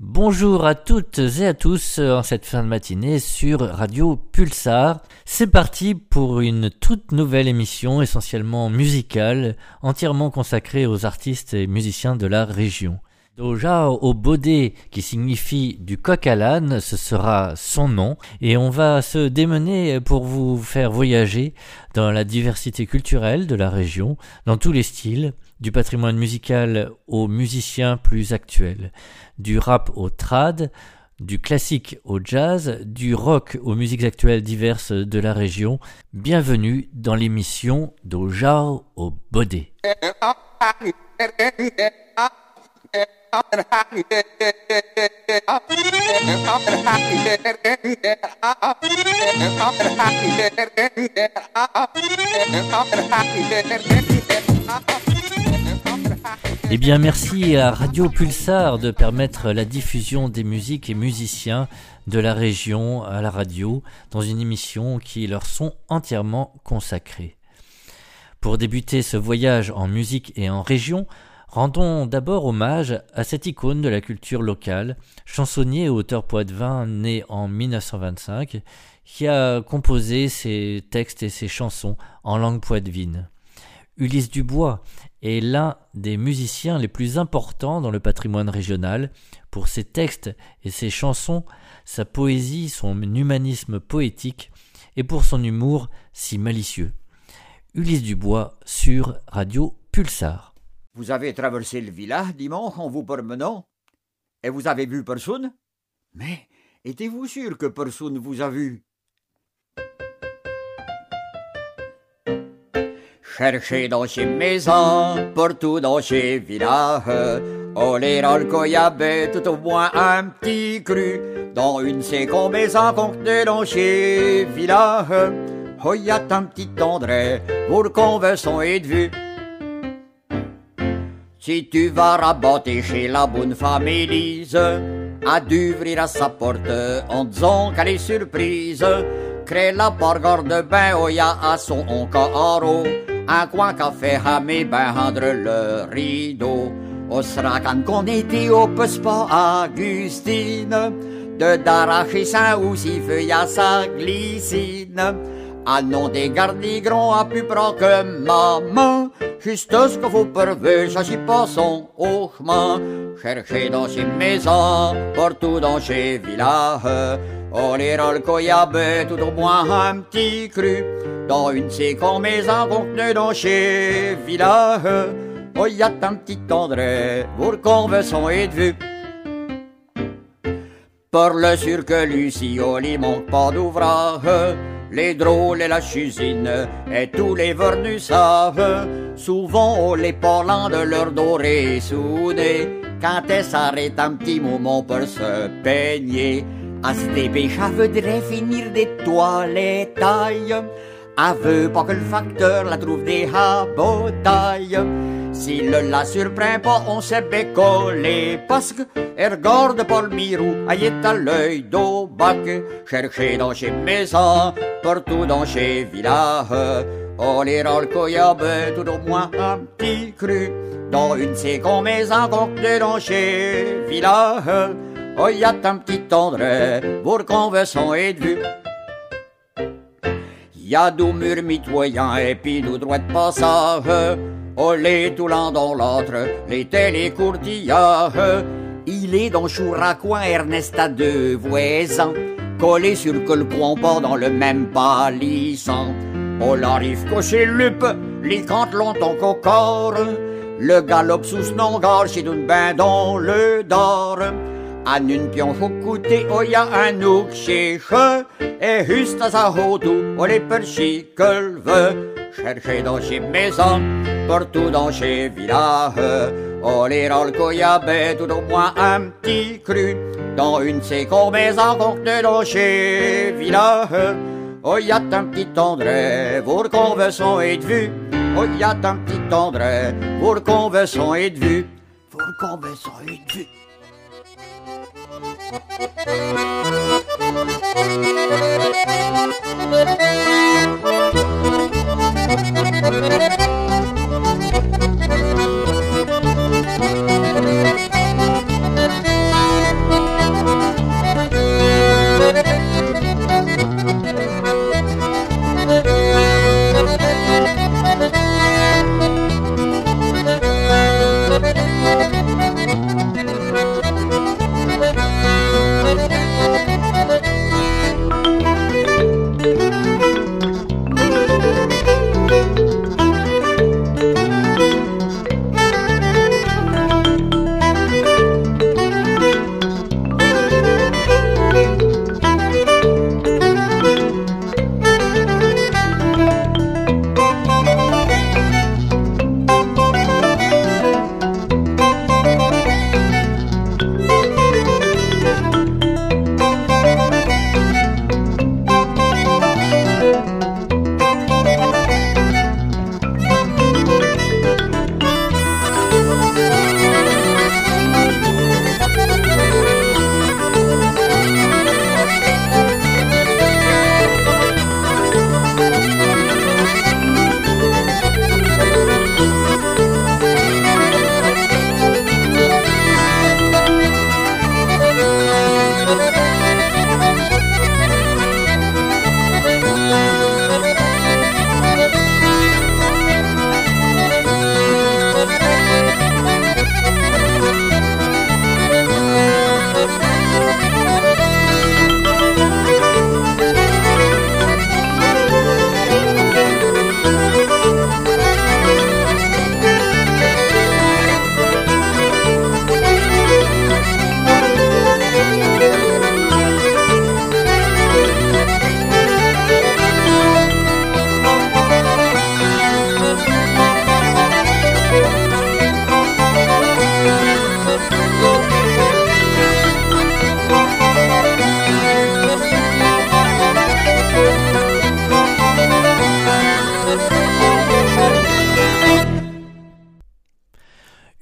Bonjour à toutes et à tous en cette fin de matinée sur Radio Pulsar. C'est parti pour une toute nouvelle émission essentiellement musicale, entièrement consacrée aux artistes et musiciens de la région. Doja au Bodé, qui signifie du coq à l'âne, ce sera son nom, et on va se démener pour vous faire voyager dans la diversité culturelle de la région, dans tous les styles, du patrimoine musical aux musiciens plus actuels, du rap au trad, du classique au jazz, du rock aux musiques actuelles diverses de la région. Bienvenue dans l'émission Doja au Bodé. Eh bien, merci à Radio Pulsar de permettre la diffusion des musiques et musiciens de la région à la radio dans une émission qui leur sont entièrement consacrées. Pour débuter ce voyage en musique et en région, Rendons d'abord hommage à cette icône de la culture locale, chansonnier et auteur poète-vin né en 1925, qui a composé ses textes et ses chansons en langue poitevine. Ulysse Dubois est l'un des musiciens les plus importants dans le patrimoine régional pour ses textes et ses chansons, sa poésie, son humanisme poétique et pour son humour si malicieux. Ulysse Dubois sur Radio Pulsar. Vous avez traversé le village dimanche en vous promenant Et vous avez vu personne Mais êtes-vous sûr que personne vous a vu? Cherchez dans ces maisons, partout dans ces villages, on les le tout au moins un petit cru. Dans une seconde maison contenue dans ces villages, oh y a un petit André, pour conversant et de vue. Si tu vas raboter chez la bonne femme Élise, a d'ouvrir à sa porte en disant qu'elle est surprise. Crée la bargare de bain, oh y'a à son carreau, un coin café à mes bains entre le rideau. Au sera quand qu'on était au pas Augustine, de d'arracher saint ou si feuille à sa glycine. À nom des gardigrons à plus près que maman, Juste ce que vous ça s'y passons au chemin. Cherchez dans ces maisons, partout dans ces villages. On ira le coyabé, tout au moins un petit cru. Dans une séquence maison contenue dans ces villages. Oh, y a un petit André, pour conversant et de vue. Parle sûr que Lucie, on n'y manque pas d'ouvrage les drôles et la cuisine, et tous les vernus savent, souvent les parlant de leur doré soudé, quand elles s'arrêtent un petit moment pour se peigner, à ce dépêcha voudrait finir des toilettailles, aveu pas que le facteur la trouve des habotailles. S'il la surprend pas, on s'est bécolé parce que regarde le mirou, est à l'œil d'au bac, chercher dans chez maisons, partout dans chez villages. On ira le coyabe, tout au moins un petit cru, dans une seconde maison contenue dans chez villages. Oh, y a un petit André, pour conversant et de. Y a deux murs mitoyens et puis nous droits de passage. Oh, les tout l'un dans l'autre, les télécourtillages. Il est dans Chouracoin, Ernest a deux voisins, collés sur le coin dans le même palissant. On arrive cocher lup, les cantes longtemps qu'au corps. Le galop sous son chez d'une bain dans le dor. À une pion faut coûter, oh y'a un ouk chez et juste à sa perchis que le veut. Chercher dans chez maisons, partout dans chez villages. On les rôle coyabé, tout au moins un petit cru. Dans une seconde maison contenue dans chez villages. Oh, y a un petit André, pour conversant et de vue. Oh, un petit André, pour conversant et de vue. Pour conversant et de vue. Thank you.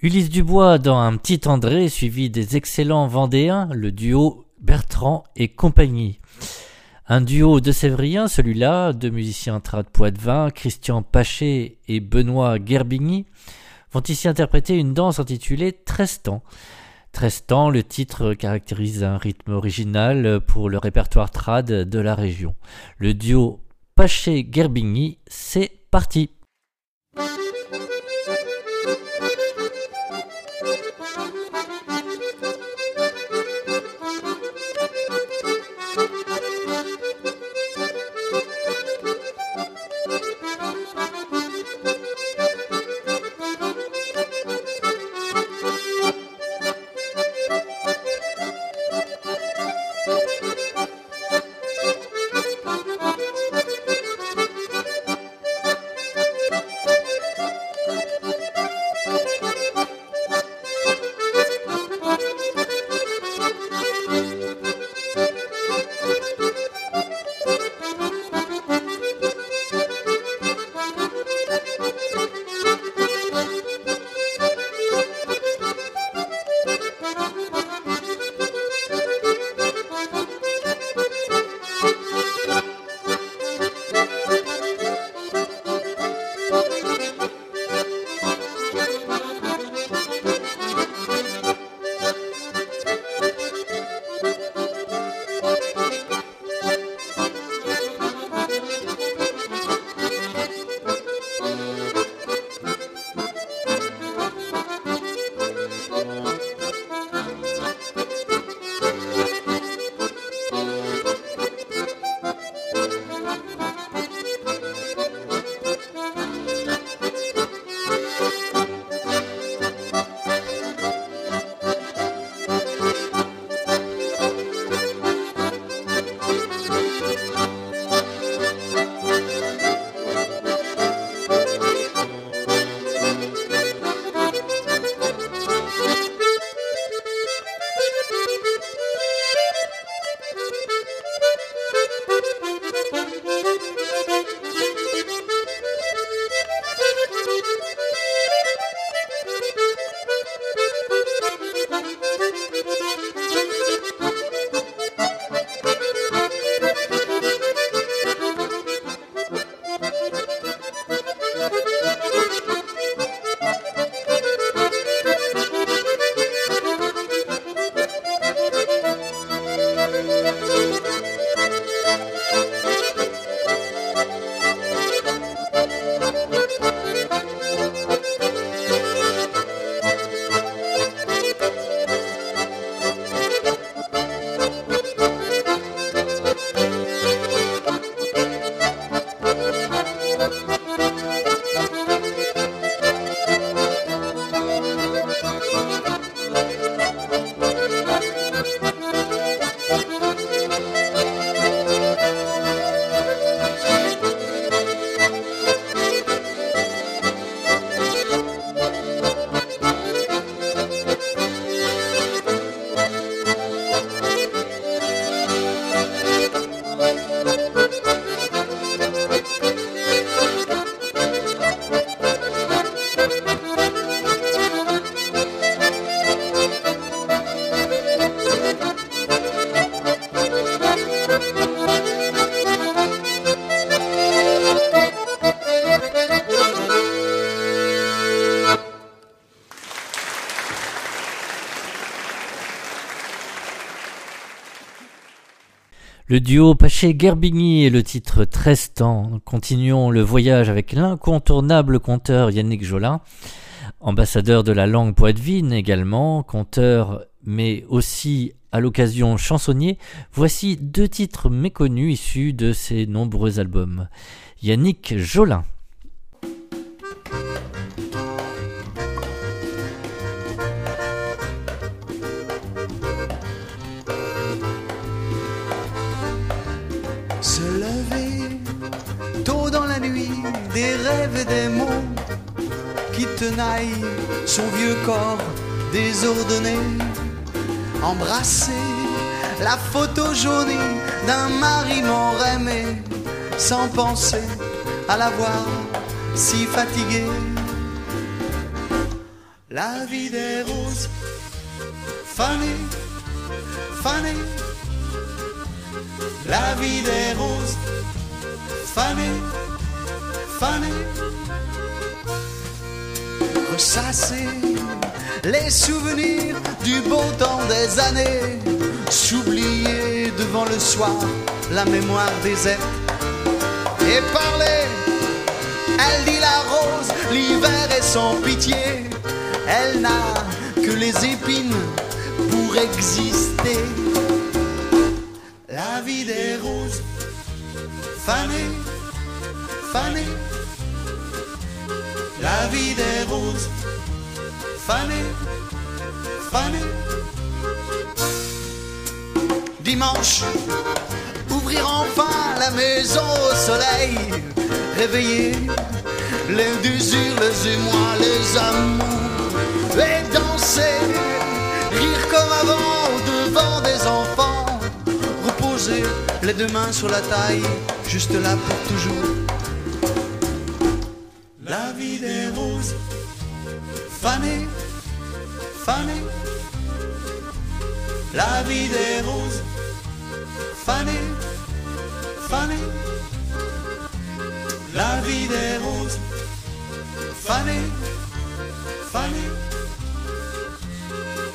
Ulysse Dubois dans Un petit André, suivi des excellents Vendéens, le duo Bertrand et compagnie. Un duo de Sévrien, celui-là, deux musiciens trad Poitvin, Christian Paché et Benoît Gerbigny, vont ici interpréter une danse intitulée Trestan. Trestan, le titre caractérise un rythme original pour le répertoire trad de la région. Le duo Paché-Gerbigny, c'est parti. Le duo Paché-Gerbigny et le titre Trestan. Continuons le voyage avec l'incontournable conteur Yannick Jolin, ambassadeur de la langue poitevine également, conteur mais aussi à l'occasion chansonnier. Voici deux titres méconnus issus de ses nombreux albums. Yannick Jolin. Des mots qui tenaillent son vieux corps désordonné. Embrasser la photo jaunie d'un mari mort aimé, sans penser à la voir si fatiguée. la vie des roses. Fanny, Fanny, la vie des roses. Fanny, Fanny, ressasser les souvenirs du beau temps des années, s'oublier devant le soir la mémoire déserte et parler. Elle dit la rose, l'hiver est sans pitié, elle n'a que les épines pour exister. La vie des roses, fanée, la vie des roses, fanée, fanée. Dimanche, ouvrir enfin la maison au soleil, réveiller les désirs, les émois, les amours, et danser, rire comme avant devant des enfants, reposer les deux mains sur la taille, juste là pour toujours. La vie des roses, fanée, fanée, la vie des roses, fanée, fanée, la vie des roses, fanée, fanée,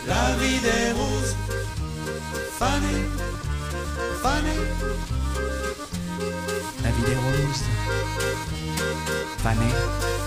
la vie des roses, fanée, fanée, Fanée. Fanée.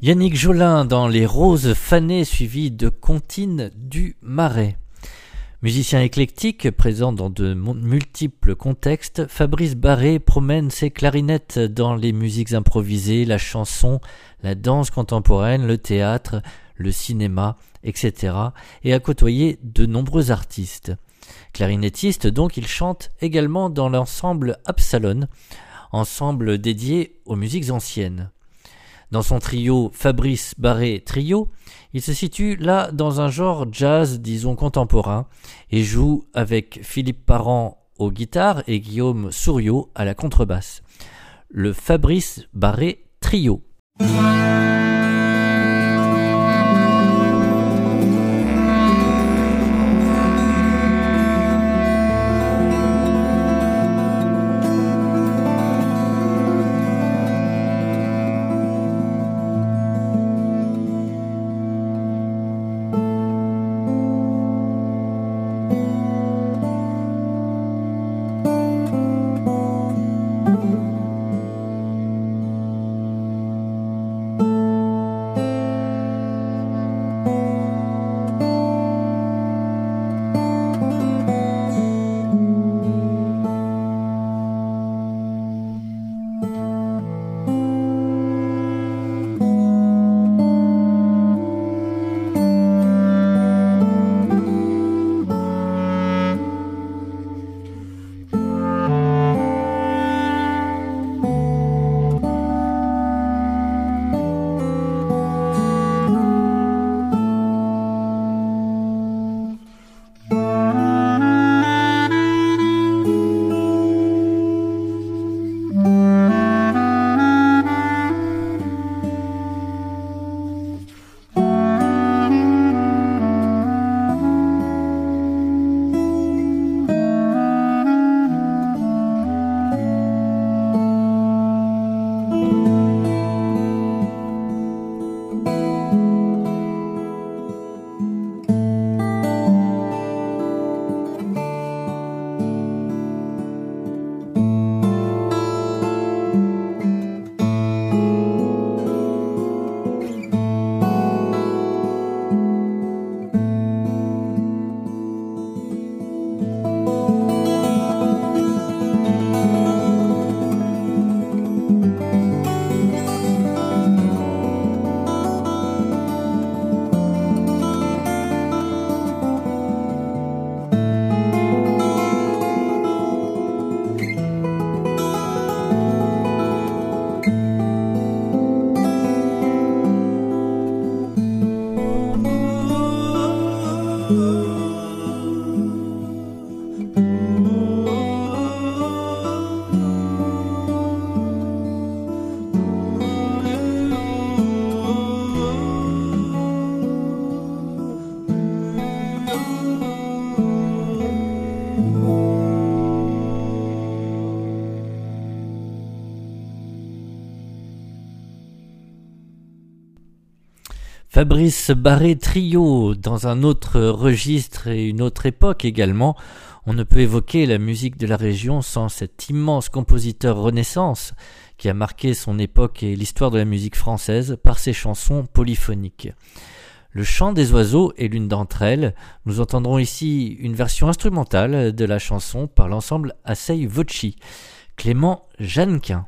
Yannick Jolin dans Les Roses fanées suivi de Contine du Marais. Musicien éclectique, présent dans de multiples contextes, Fabrice Barré promène ses clarinettes dans les musiques improvisées, la chanson, la danse contemporaine, le théâtre, le cinéma, etc. et a côtoyé de nombreux artistes. Clarinettiste donc, il chante également dans l'ensemble Absalon, ensemble dédié aux musiques anciennes. Dans son trio Fabrice Barré Trio, il se situe là dans un genre jazz, disons contemporain, et joue avec Philippe Parent aux guitares et Guillaume Souriau à la contrebasse. Le Fabrice Barré Trio. Fabrice Barré Trio, dans un autre registre et une autre époque également, on ne peut évoquer la musique de la région sans cet immense compositeur Renaissance qui a marqué son époque et l'histoire de la musique française par ses chansons polyphoniques. Le chant des oiseaux est l'une d'entre elles. Nous entendrons ici une version instrumentale de la chanson par l'ensemble Assei Voci, Clément Jeannequin.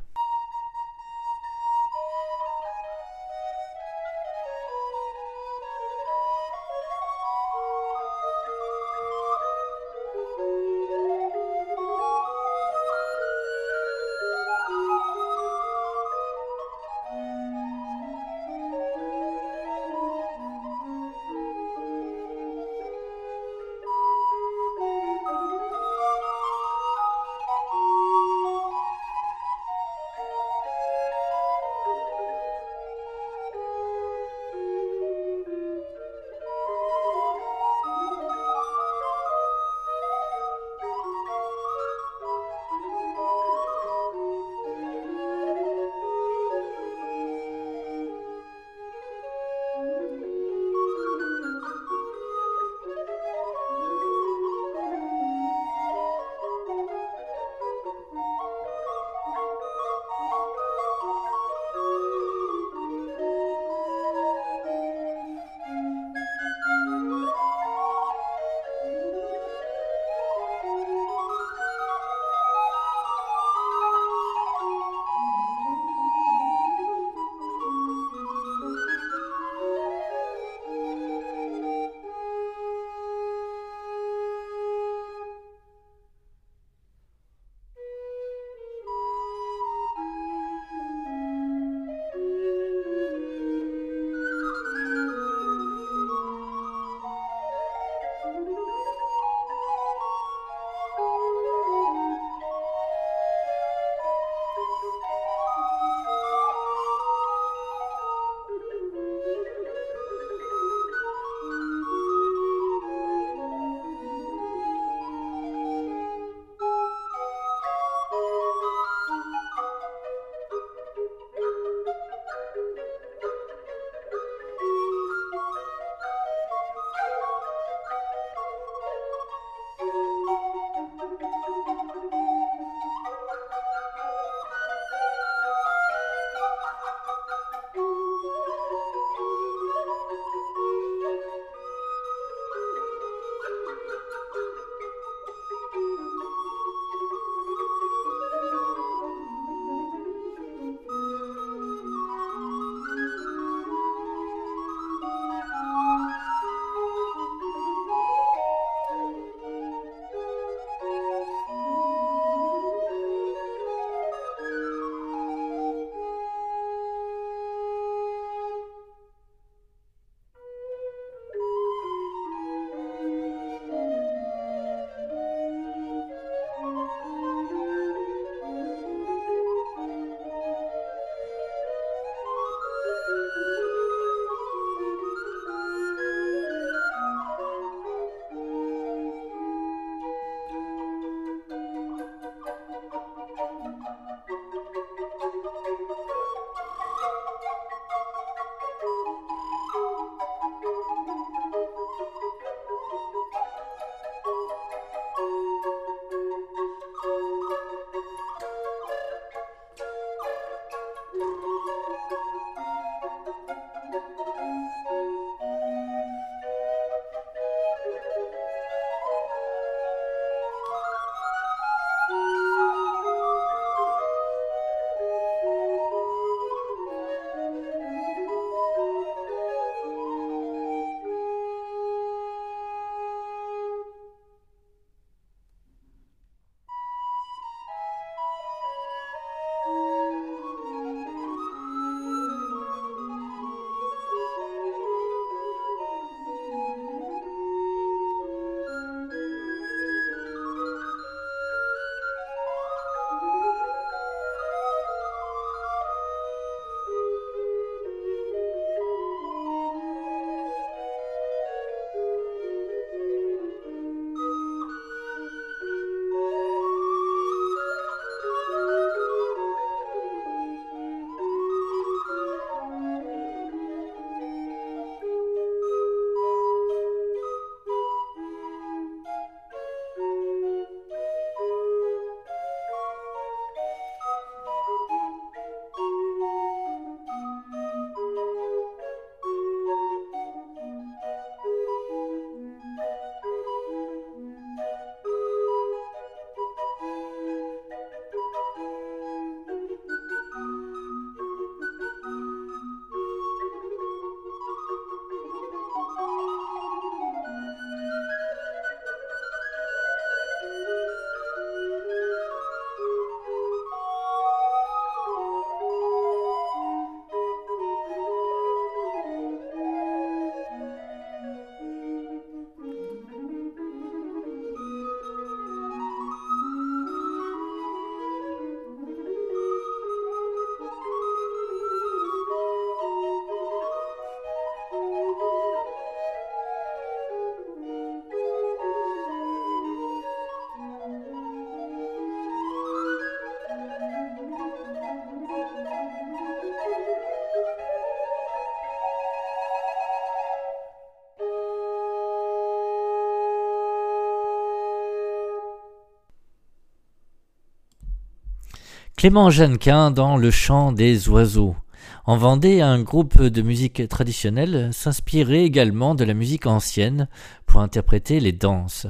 Clément Jeannequin dans Le chant des oiseaux. En Vendée, un groupe de musique traditionnelle s'inspirait également de la musique ancienne pour interpréter les danses.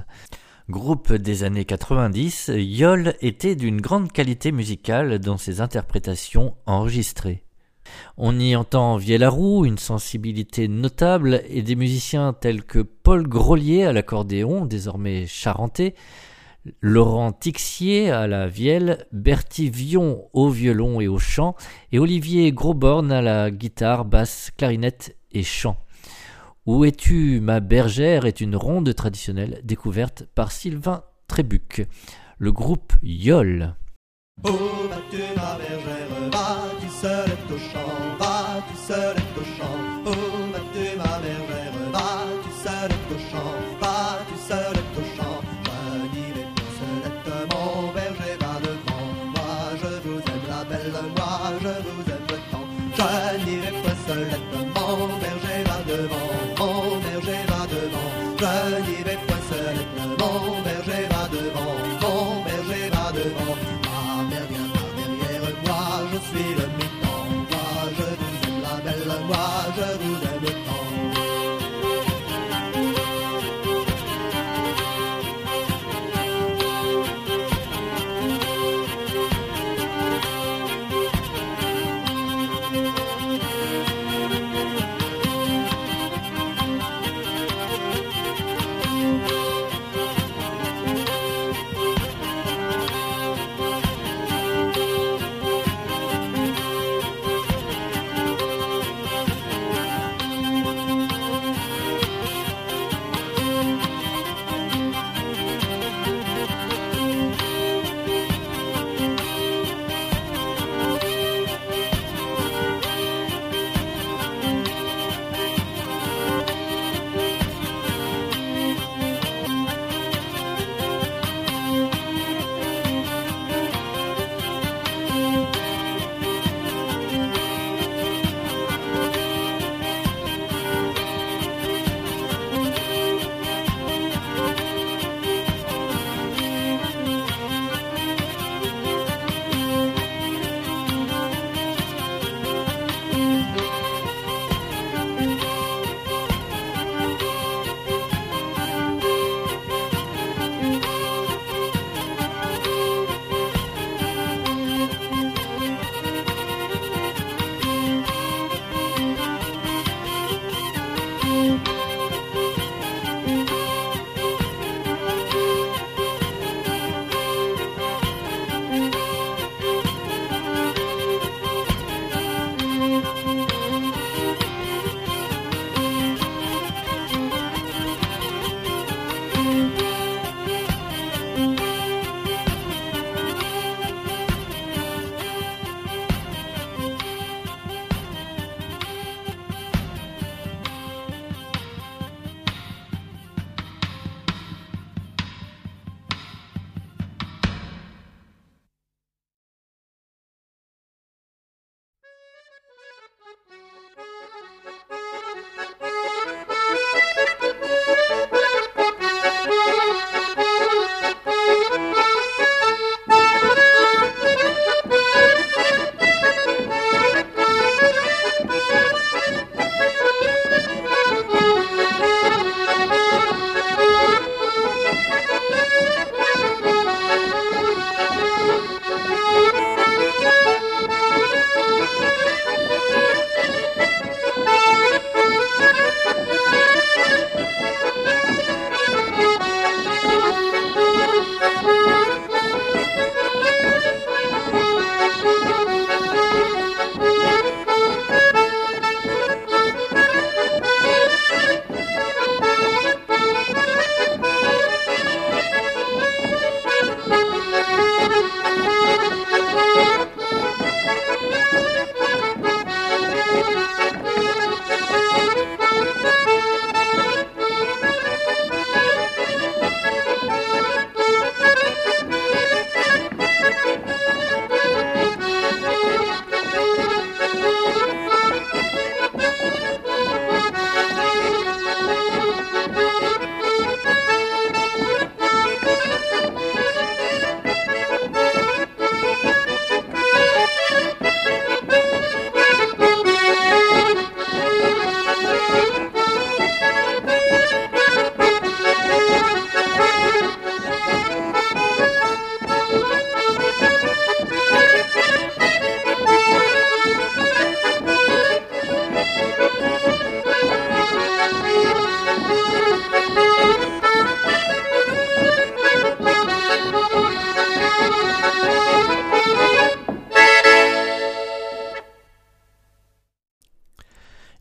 Groupe des années 90, Yol était d'une grande qualité musicale dans ses interprétations enregistrées. On y entend Vielle-Roux, une sensibilité notable, et des musiciens tels que Paul Grolier à l'accordéon, désormais charentais, Laurent Tixier à la vielle, Bertie Vion au violon et au chant, et Olivier Grosborn à la guitare, basse, clarinette et chant. Où es-tu, ma bergère est une ronde traditionnelle découverte par Sylvain Trébuc. Le groupe Yol. Moi,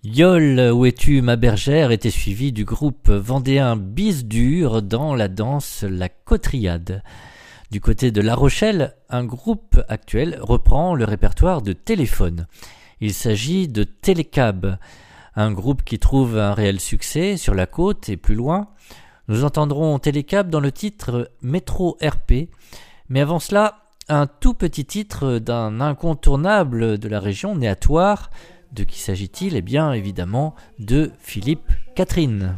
Yol, où es-tu ma bergère était suivi du groupe vendéen Bisdur dans la danse La Cotriade. Du côté de La Rochelle, un groupe actuel reprend le répertoire de téléphone. Il s'agit de Télécab, un groupe qui trouve un réel succès sur la côte et plus loin. Nous entendrons Télécab dans le titre Métro RP, mais avant cela, un tout petit titre d'un incontournable de la région, Néatoire, de qui s'agit-il? Eh bien, évidemment, de Philippe Catherine.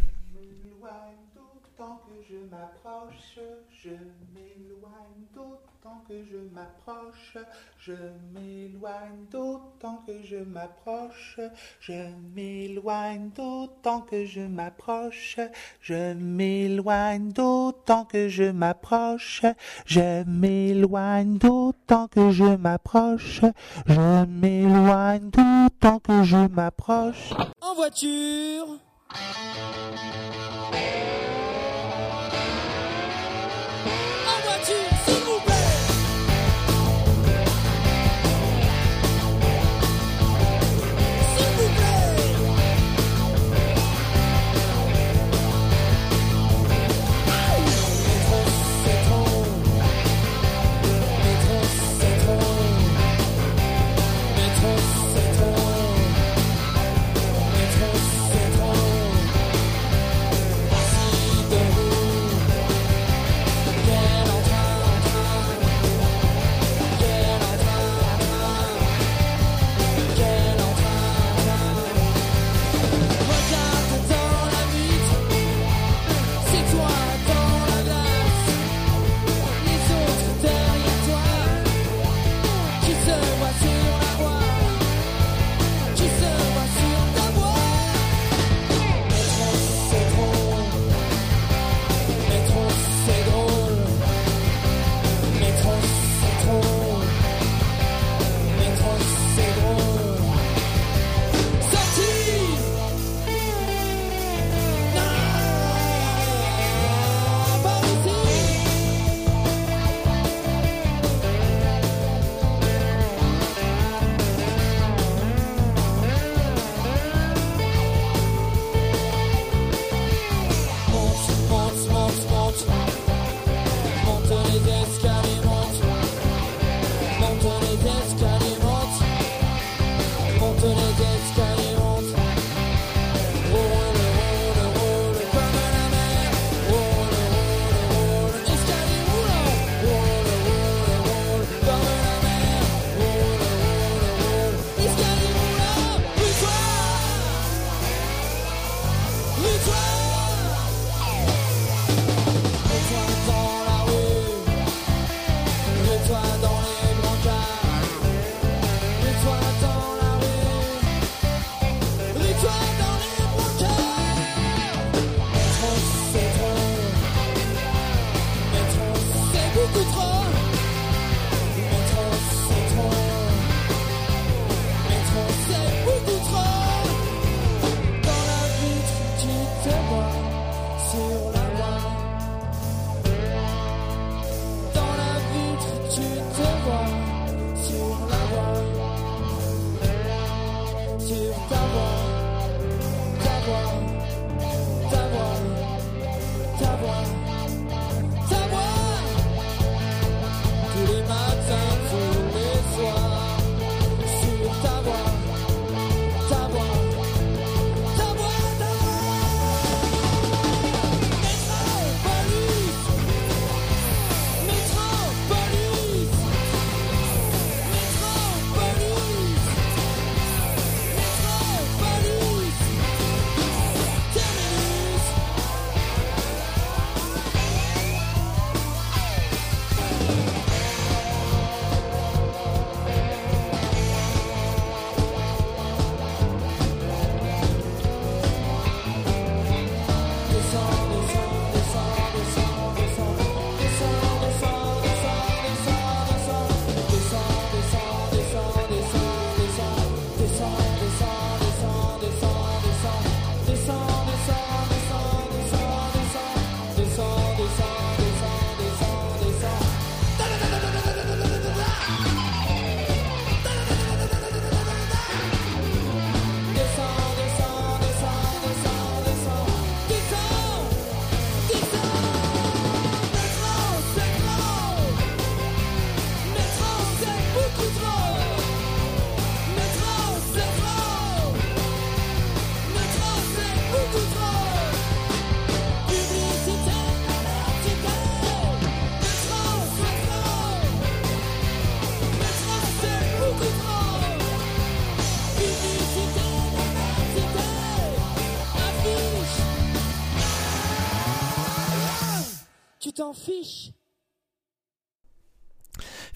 Je m'éloigne d'autant que je m'approche, je m'éloigne d'autant que je m'approche, je m'éloigne d'autant que je m'approche, je m'éloigne d'autant que je m'approche, je m'éloigne d'autant que je m'approche. En voiture Oh.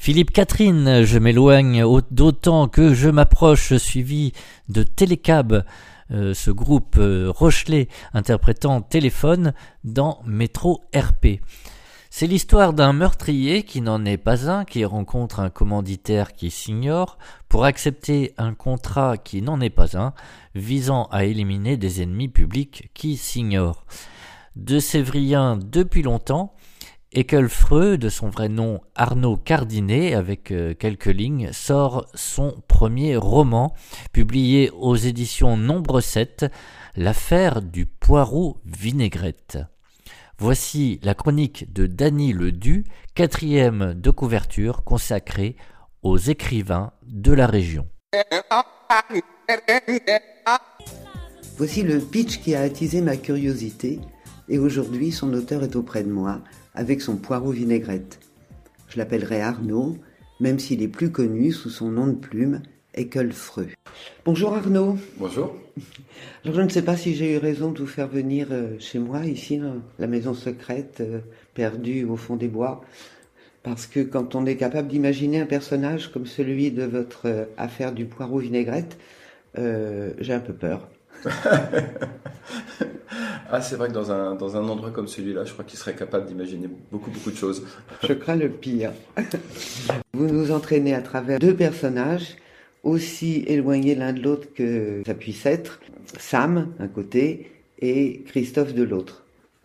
Philippe Catherine, je m'éloigne d'autant que je m'approche, suivi de Télécab, euh, ce groupe euh, Rochelet interprétant Téléphone dans Métro RP. C'est l'histoire d'un meurtrier qui n'en est pas un, qui rencontre un commanditaire qui s'ignore pour accepter un contrat qui n'en est pas un, visant à éliminer des ennemis publics qui s'ignorent. De Sévrien depuis longtemps, Ekelfreux, de son vrai nom Arnaud Cardinet, avec euh, quelques lignes, sort son premier roman, publié aux éditions Nombre 7, L'affaire du poireau vinaigrette. Voici la chronique de Dany Ledu, quatrième de couverture consacrée aux écrivains de la région. Voici le pitch qui a attisé ma curiosité et aujourd'hui son auteur est auprès de moi avec son poireau vinaigrette. Je l'appellerai Arnaud, même s'il est plus connu sous son nom de plume, Ekelfreux. Bonjour Arnaud. Bonjour. Alors je ne sais pas si j'ai eu raison de vous faire venir euh, chez moi, ici, dans la maison secrète, euh, perdue au fond des bois. Parce que quand on est capable d'imaginer un personnage comme celui de votre euh, affaire du poireau vinaigrette, j'ai un peu peur. ah, c'est vrai que dans un, dans un endroit comme celui-là, je crois qu'il serait capable d'imaginer beaucoup, beaucoup de choses. Je crains le pire. Vous nous entraînez à travers deux personnages aussi éloignés l'un de l'autre que ça puisse être. Sam, d'un côté, et Christophe de l'autre.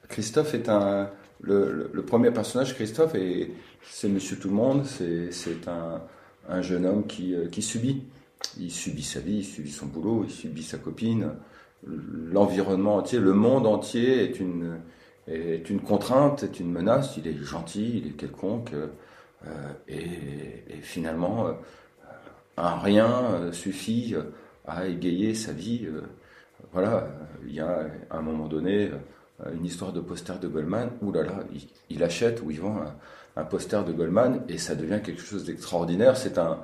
Christophe est un... Le, premier personnage, Christophe, c'est Monsieur Tout-le-Monde, c'est un, un, jeune homme qui, euh, qui subit il subit sa vie, il subit son boulot, il subit sa copine. L'environnement entier, le monde entier est une, est une contrainte, est une menace. Il est gentil, il est quelconque. Euh, et, finalement, euh, un rien euh, suffit à égayer sa vie. voilà, il y a à un moment donné une histoire de poster de Goldman. Ouh là là, il, achète ou il vend un, un, poster de Goldman et ça devient quelque chose d'extraordinaire. C'est un,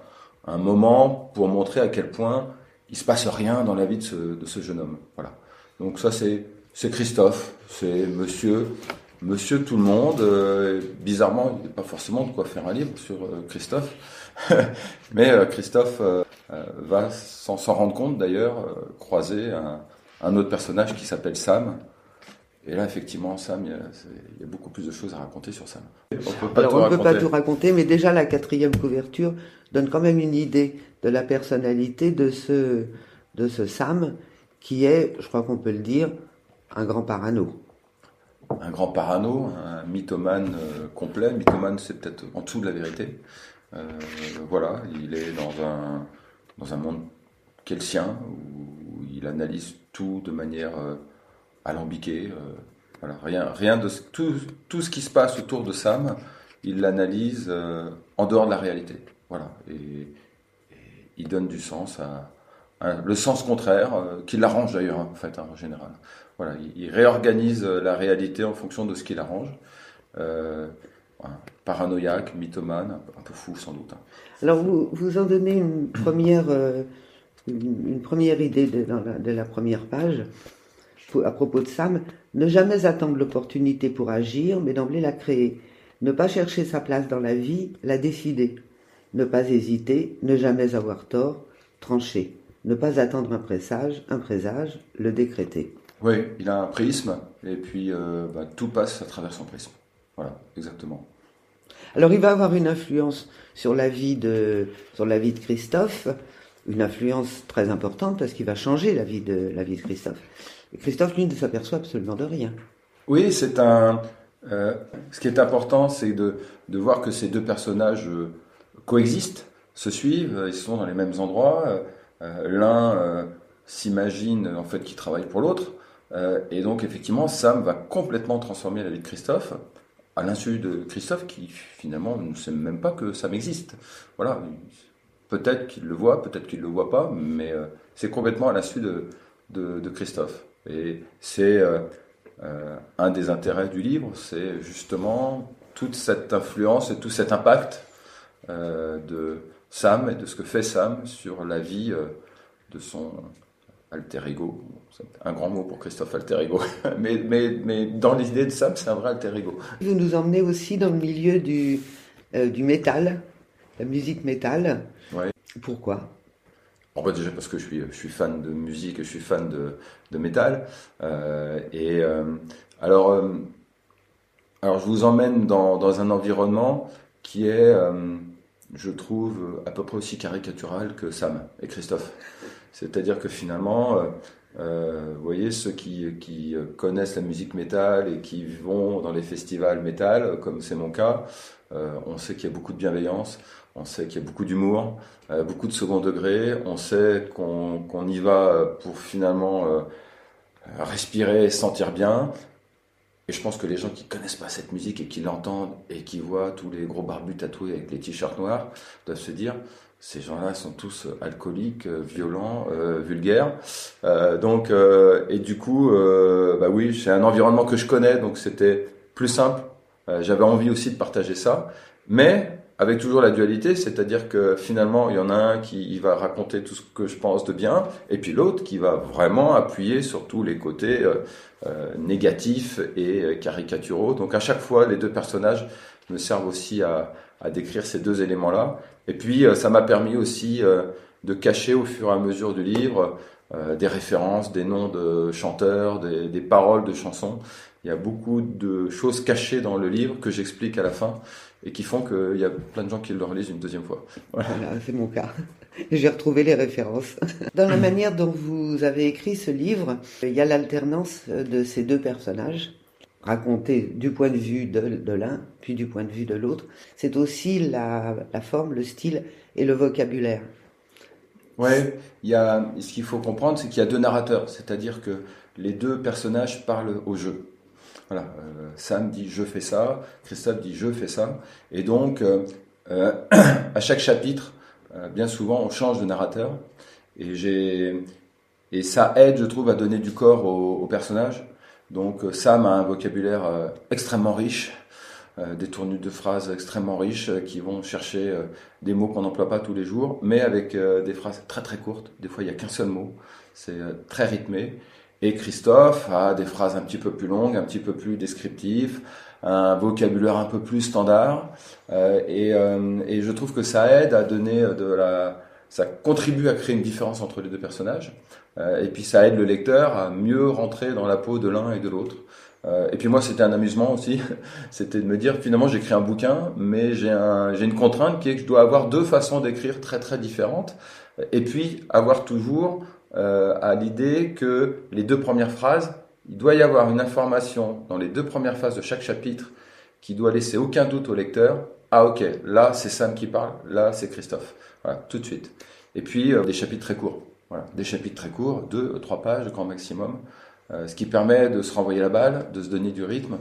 un moment pour montrer à quel point il se passe rien dans la vie de ce, de ce jeune homme. Voilà. Donc ça c'est c'est Christophe, c'est Monsieur Monsieur tout le monde. Euh, bizarrement, il n'y a pas forcément de quoi faire un livre sur euh, Christophe, mais euh, Christophe va sans s'en rendre compte d'ailleurs croiser un, un, autre personnage qui s'appelle Sam. Et là, effectivement, Sam, il y, a, il y, a, beaucoup plus de choses à raconter sur Sam. On peut pas Alors, on ne peut pas tout raconter, mais déjà la quatrième couverture donne quand même une idée de la personnalité de ce, de ce Sam, qui est, je crois qu'on peut le dire, un grand parano. Un grand parano, un mythomane euh, complet. Mythomane, c'est peut-être en dessous de la vérité. Euh, voilà, il est dans un, dans un monde qui est le sien, où il analyse tout de manière euh, alambiquée. voilà, rien, rien de tout, tout ce qui se passe autour de Sam, il l'analyse en dehors de la réalité. Voilà. Et, il donne du sens à, le sens contraire, euh, qui l'arrange d'ailleurs, en fait, hein, en général. Voilà, il, réorganise euh, la réalité en fonction de ce qui l'arrange. Euh, paranoïaque, mythomane, un peu fou sans doute. Hein. Alors vous, vous en donnez une première, une, première idée de la première page à propos de Sam. Ne jamais attendre l'opportunité pour agir, mais d'emblée la créer. Ne pas chercher sa place dans la vie, la décider ne pas hésiter, ne jamais avoir tort, trancher, ne pas attendre un présage, un présage, le décréter. Oui, il a un prisme, et puis euh, bah, tout passe à travers son prisme. Voilà, exactement. Alors il va avoir une influence sur la vie de, sur la vie de Christophe, une influence très importante parce qu'il va changer la vie de, la vie de Christophe. Christophe, lui, ne s'aperçoit absolument de rien. Oui, c'est un. Euh, ce qui est important, c'est de, de, voir que ces deux personnages euh, coexistent, se suivent, ils sont dans les mêmes endroits. Euh, l'un s'imagine en fait qu'il travaille pour l'autre. Et donc effectivement, Sam va complètement transformer la vie de Christophe, à l'insu de Christophe qui finalement ne sait même pas que Sam existe. Voilà, peut-être qu'il le voit, peut-être qu'il ne le voit pas, mais c'est complètement à l'insu de, de, Christophe. Et c'est un des intérêts du livre, c'est justement toute cette influence et tout cet impact euh, de Sam et de ce que fait Sam sur la vie euh, de son alter ego. C'est un grand mot pour Christophe alter ego. mais, mais, mais dans l'idée de Sam, c'est un vrai alter ego. Vous nous emmenez aussi dans le milieu du, euh, du métal, la musique métal. Ouais. Pourquoi? En fait, déjà parce que je suis, fan de musique, je suis fan de, de métal. Euh, et euh, alors, euh, alors, je vous emmène dans, dans un environnement qui est, je trouve, à peu près aussi caricatural que Sam et Christophe. C'est-à-dire que finalement, vous voyez, ceux qui, connaissent la musique métal et qui vont dans les festivals métal, comme c'est mon cas, on sait qu'il y a beaucoup de bienveillance, on sait qu'il y a beaucoup d'humour, euh, beaucoup de second degré, on sait qu'on y va pour finalement euh, respirer et se sentir bien. Et je pense que les gens qui connaissent pas cette musique et qui l'entendent et qui voient tous les gros barbus tatoués avec les t-shirts noirs doivent se dire ces gens-là sont tous alcooliques, euh, violents, euh, vulgaires. Euh, donc euh, et du coup, euh, bah oui, c'est un environnement que je connais, donc c'était plus simple. Euh, J'avais envie aussi de partager ça, mais avec toujours la dualité, c'est-à-dire que finalement, il y en a un qui va raconter tout ce que je pense de bien, et puis l'autre qui va vraiment appuyer sur tous les côtés euh, euh, négatifs et euh, caricaturaux. Donc à chaque fois, les deux personnages me servent aussi à, à décrire ces deux éléments-là. Et puis, ça m'a permis aussi de cacher au fur et à mesure du livre des références, des noms de chanteurs, des, paroles de chansons. Il y a beaucoup de choses cachées dans le livre que j'explique à la fin et qui font qu'il y a plein de gens qui le relisent une deuxième fois. Voilà, c'est mon cas. J'ai retrouvé les références. Dans la manière dont vous avez écrit ce livre, il y a l'alternance de ces deux personnages, racontés du point de vue de, l'un, puis du point de vue de l'autre. C'est aussi la forme, le style et le vocabulaire. Ouais, il y a, ce qu'il faut comprendre, c'est qu'il y a deux narrateurs, c'est-à-dire que les deux personnages parlent au jeu. Voilà, euh, Sam dit je fais ça, Christophe dit je fais ça, et donc euh, euh, à chaque chapitre, euh, bien souvent, on change de narrateur, et j'ai et ça aide, je trouve, à donner du corps au, au personnage. Donc Sam a un vocabulaire extrêmement riche, des tournures de phrases extrêmement riches euh, qui vont chercher euh, des mots qu'on n'emploie pas tous les jours, mais avec euh, des phrases très très courtes. Des fois, il n'y a qu'un seul mot. C'est euh, très rythmé. Et Christophe a des phrases un petit peu plus longues, un petit peu plus descriptives, un vocabulaire un peu plus standard. Euh, et, euh, et je trouve que ça aide à donner de la, ça contribue à créer une différence entre les deux personnages. Euh, et puis ça aide le lecteur à mieux rentrer dans la peau de l'un et de l'autre. Euh, et puis moi, c'était un amusement aussi. C'était de me dire, finalement, j'écris un bouquin, mais j'ai un, j'ai une contrainte qui est que je dois avoir deux façons d'écrire très très différentes. Et puis avoir toujours euh, à l'idée que les deux premières phrases, il doit y avoir une information dans les deux premières phases de chaque chapitre qui doit laisser aucun doute au lecteur. Ah ok, là c'est Sam qui parle, là c'est Christophe. Voilà, tout de suite. Et puis euh, des chapitres très courts. Voilà, des chapitres très courts, deux, trois pages, grand maximum. Euh, ce qui permet de se renvoyer la balle, de se donner du rythme.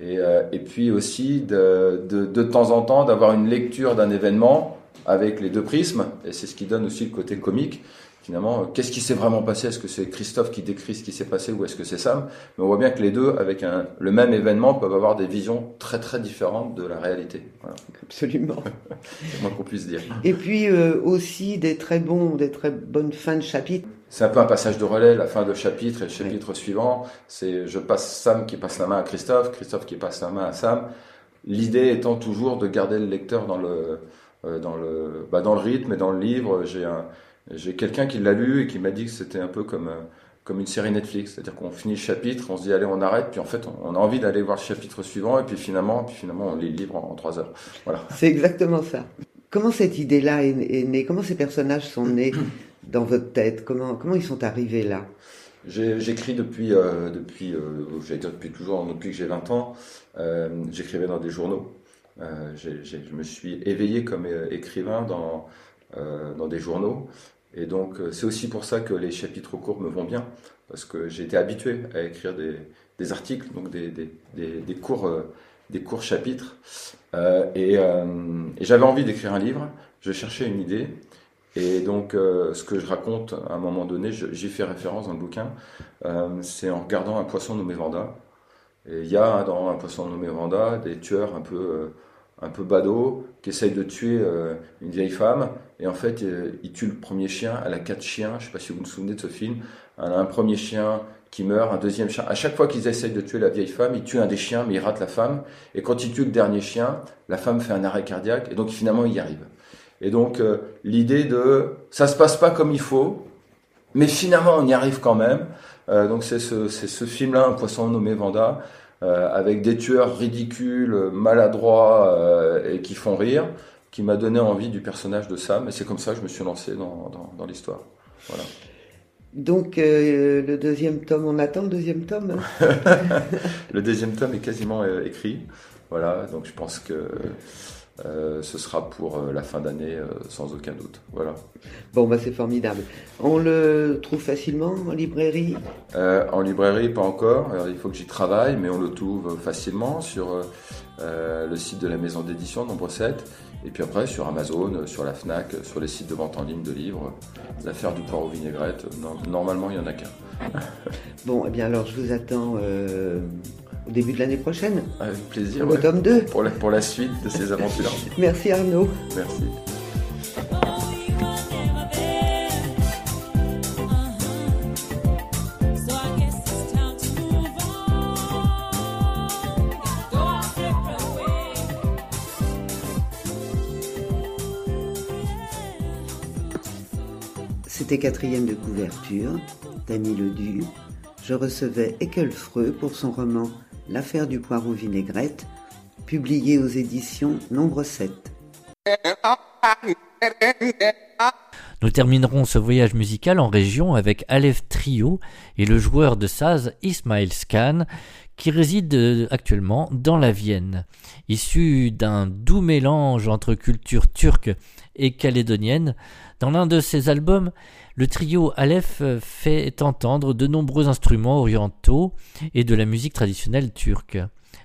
Et, euh, et puis aussi de, de, de temps en temps d'avoir une lecture d'un événement avec les deux prismes. Et c'est ce qui donne aussi le côté comique. Finalement, euh, qu'est-ce qui s'est vraiment passé? Est-ce que c'est Christophe qui décrit ce qui s'est passé ou est-ce que c'est Sam? Mais on voit bien que les deux, avec un, le même événement, peuvent avoir des visions très très différentes de la réalité. Voilà, Absolument. c'est moins qu'on puisse dire. Et puis euh, aussi des très bons, des très bonnes fins de chapitre. C'est un peu un passage de relais, la fin de chapitre et le chapitre suivant. C'est je passe Sam qui passe la main à Christophe, Christophe qui passe la main à Sam. L'idée étant toujours de garder le lecteur dans le euh, dans le bah, dans le rythme et dans le livre. J'ai un j'ai quelqu'un qui l'a lu et qui m'a dit que c'était un peu comme euh, comme une série Netflix, c'est-à-dire qu'on finit le chapitre, on se dit allez on arrête, puis en fait on, on a envie d'aller voir le chapitre suivant et puis finalement puis finalement on lit le livre en, en trois heures. Voilà. C'est exactement ça. Comment cette idée-là est, est née? Comment ces personnages sont nés? Dans votre tête Comment comment ils sont arrivés là? J'écris depuis, euh, depuis, euh, j'allais dire depuis toujours, depuis que j'ai 20 ans. Euh, J'écrivais dans des journaux. Je me suis éveillé comme écrivain dans, dans des journaux. Et donc, c'est aussi pour ça que les chapitres courts me vont bien, parce que été habitué à écrire des, articles, donc des, des, des, courts, des courts chapitres. Et j'avais envie d'écrire un livre. Je cherchais une idée. Et donc, euh, ce que je raconte à un moment donné, j'y fais référence dans le bouquin, euh, c'est en regardant un poisson nommé Vanda. Et il y a dans un poisson nommé Vanda des tueurs un peu, euh, un peu badaud qui essaye de tuer une vieille femme. Et en fait, euh, il tue le premier chien. Elle a quatre chiens. Je ne sais pas si vous vous souvenez de ce film. Elle a un premier chien qui meurt, un deuxième chien. À chaque fois qu'ils essayent de tuer la vieille femme, ils tuent un des chiens, mais ils ratent la femme. Et quand ils tuent le dernier chien, la femme fait un arrêt cardiaque. Et donc finalement, il y arrive. Et donc euh, l'idée de ça se passe pas comme il faut, mais finalement on y arrive quand même. donc c'est ce, ce film-là, un poisson nommé Vanda, euh, avec des tueurs ridicules, maladroits euh, et qui font rire, qui m'a donné envie du personnage de Sam. Et c'est comme ça que je me suis lancé dans, dans, l'histoire. Voilà. Donc euh, le deuxième tome, on attend le deuxième tome hein Le deuxième tome est quasiment écrit. Voilà, donc je pense que euh, ce sera pour euh, la fin d'année euh, sans aucun doute. Voilà. Bon, bah, c'est formidable. On le trouve facilement en librairie? En librairie, pas encore. il faut que j'y travaille, mais on le trouve facilement sur le site de la maison d'édition, nombre 7. Et puis après, sur Amazon, sur la Fnac, sur les sites de vente en ligne de livres, l'affaire du poireau vinaigrette, normalement, il n'y en a qu'un. bon, eh bien alors, je vous attends au début de l'année prochaine. Avec plaisir. Pour le tome 2. Pour la, pour la suite de ces aventures. Merci Arnaud. Merci. C'était quatrième de couverture, Dany Ledu. Je recevais Ekelfreux pour son roman L'affaire du poireau vinaigrette, publié aux éditions Nombre 7. Nous terminerons ce voyage musical en région avec Aleph Trio et le joueur de saz Ismail Skan, qui réside euh, actuellement dans la Vienne. Issu d'un doux mélange entre culture turque et calédonienne, dans l'un de ses albums, le trio Aleph fait entendre de nombreux instruments orientaux et de la musique traditionnelle turque.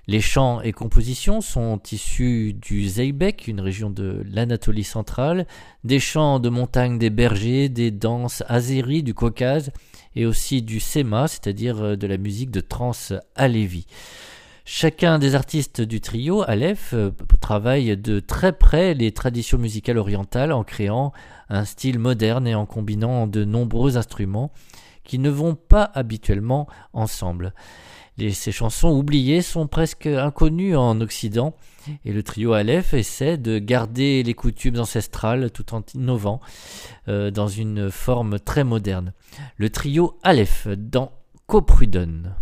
Les chants et compositions sont issus du Zeybek, une région de l'Anatolie centrale, des chants de montagne des bergers, des danses azéries du Caucase et aussi du Sema, c'est-à-dire de la musique de trance alévi. Chacun des artistes du trio, Aleph, euh, travaille de très près les traditions musicales orientales en créant un style moderne et en combinant de nombreux instruments qui ne vont pas habituellement ensemble. ces chansons oubliées sont presque inconnues en Occident et le trio Aleph essaie de garder les coutumes ancestrales tout en innovant euh, dans une forme très moderne. Le trio Aleph dans Coprudon.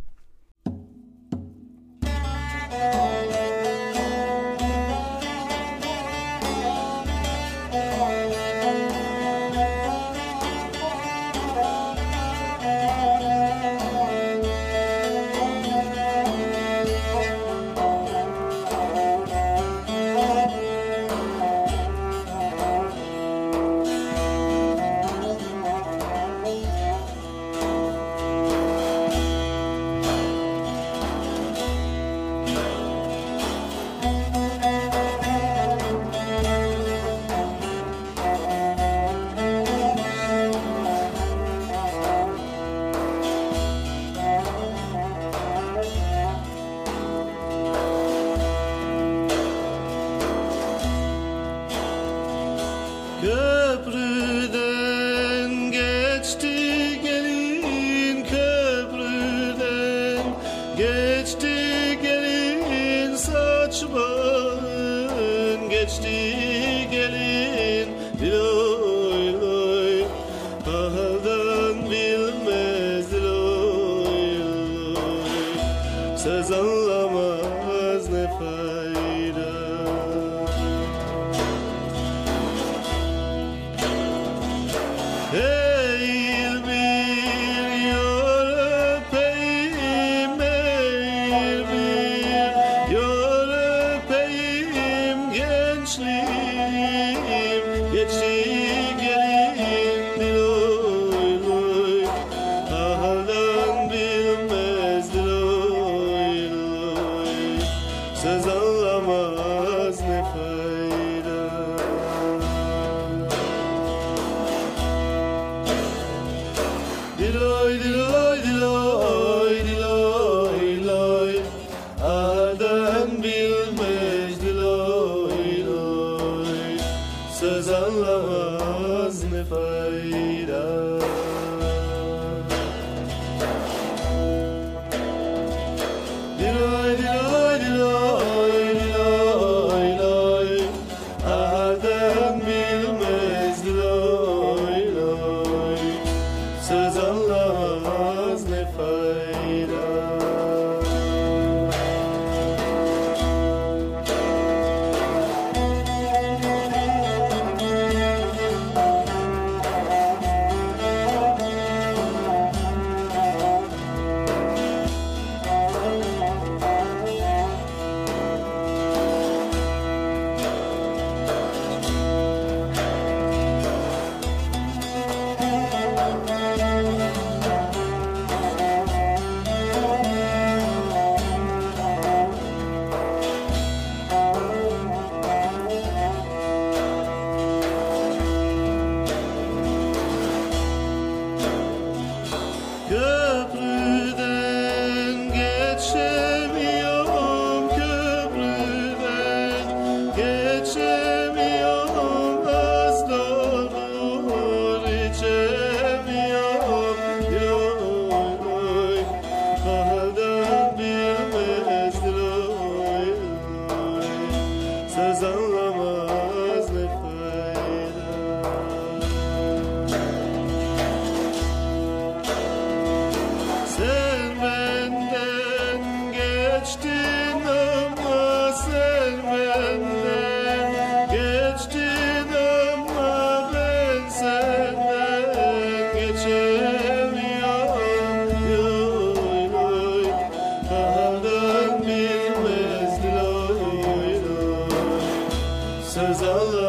Söz alır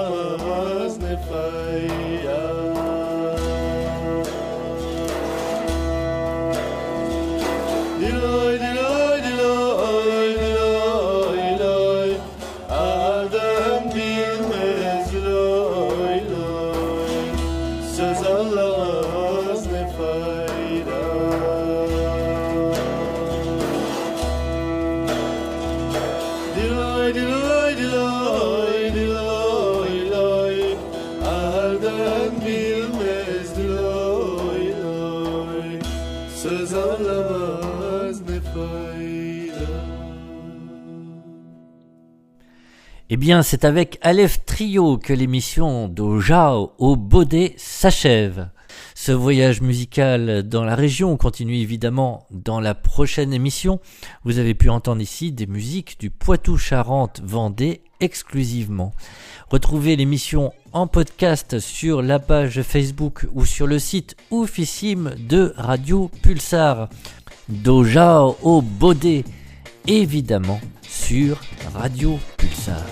c'est avec Aleph Trio que l'émission d'Ojao au Baudet s'achève. Ce voyage musical dans la région continue évidemment dans la prochaine émission. Vous avez pu entendre ici des musiques du Poitou-Charentes-Vendée exclusivement. Retrouvez l'émission en podcast sur la page Facebook ou sur le site oufissime de Radio Pulsar. D'Ojao au Baudet, évidemment sur Radio Pulsar.